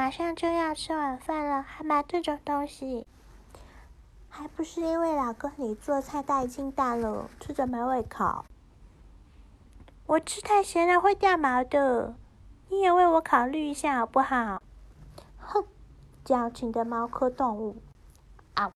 马上就要吃晚饭了还买这种东西。还不是因为老公你做菜太清淡了吃着没胃口。我吃太咸了会掉毛的你也为我考虑一下好不好？哼矫情的猫科动物。